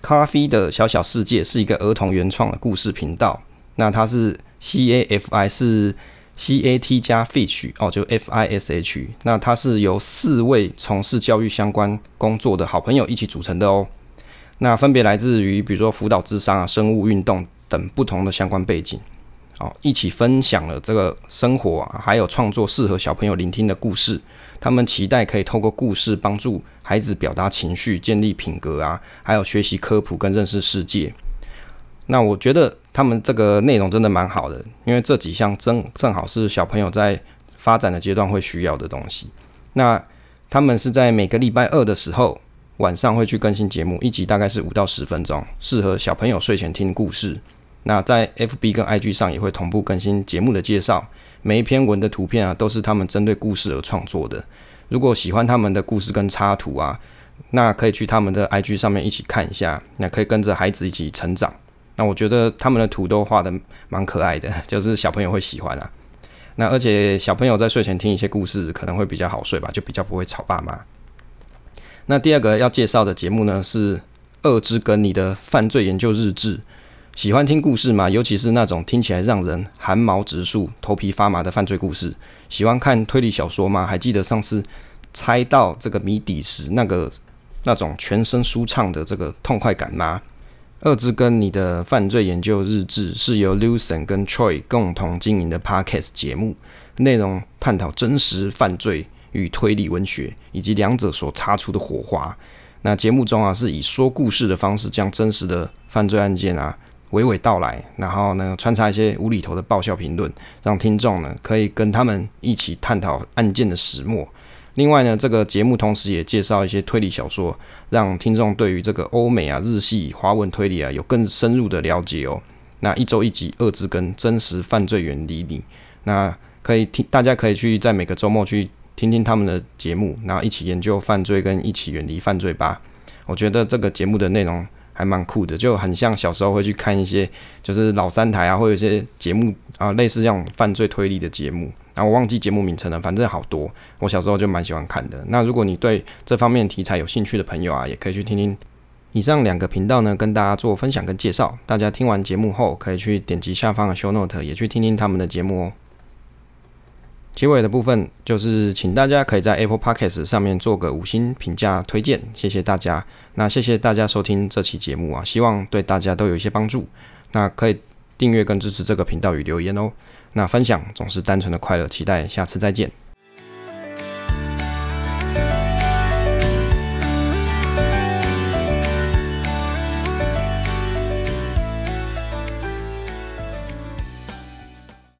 咖啡的小小世界》是一个儿童原创的故事频道。那它是 C A F I 是 C A T 加 Fish 哦，就 F I S H。那它是由四位从事教育相关工作的好朋友一起组成的哦。那分别来自于比如说辅导、智商啊、生物、运动等不同的相关背景。哦，一起分享了这个生活啊，还有创作适合小朋友聆听的故事。他们期待可以透过故事帮助孩子表达情绪、建立品格啊，还有学习科普跟认识世界。那我觉得他们这个内容真的蛮好的，因为这几项正正好是小朋友在发展的阶段会需要的东西。那他们是在每个礼拜二的时候晚上会去更新节目，一集大概是五到十分钟，适合小朋友睡前听故事。那在 FB 跟 IG 上也会同步更新节目的介绍，每一篇文的图片啊都是他们针对故事而创作的。如果喜欢他们的故事跟插图啊，那可以去他们的 IG 上面一起看一下，那可以跟着孩子一起成长。那我觉得他们的图都画的蛮可爱的，就是小朋友会喜欢啊。那而且小朋友在睡前听一些故事可能会比较好睡吧，就比较不会吵爸妈。那第二个要介绍的节目呢是《恶之根》你的犯罪研究日志。喜欢听故事吗？尤其是那种听起来让人寒毛直竖、头皮发麻的犯罪故事。喜欢看推理小说吗？还记得上次猜到这个谜底时那个那种全身舒畅的这个痛快感吗？二之跟你的犯罪研究日志是由 Lucen 跟 Troy 共同经营的 Podcast 节目，内容探讨真实犯罪与推理文学以及两者所擦出的火花。那节目中啊，是以说故事的方式将真实的犯罪案件啊。娓娓道来，然后呢，穿插一些无厘头的爆笑评论，让听众呢可以跟他们一起探讨案件的始末。另外呢，这个节目同时也介绍一些推理小说，让听众对于这个欧美啊、日系、华文推理啊有更深入的了解哦。那一周一集，二之根真实犯罪远离你，那可以听，大家可以去在每个周末去听听他们的节目，然后一起研究犯罪跟一起远离犯罪吧。我觉得这个节目的内容。还蛮酷的，就很像小时候会去看一些，就是老三台啊，或有一些节目啊，类似这种犯罪推理的节目。然后我忘记节目名称了，反正好多。我小时候就蛮喜欢看的。那如果你对这方面题材有兴趣的朋友啊，也可以去听听以上两个频道呢，跟大家做分享跟介绍。大家听完节目后，可以去点击下方的 show note，也去听听他们的节目哦。结尾的部分就是，请大家可以在 Apple Podcast 上面做个五星评价推荐，谢谢大家。那谢谢大家收听这期节目啊，希望对大家都有一些帮助。那可以订阅跟支持这个频道与留言哦。那分享总是单纯的快乐，期待下次再见。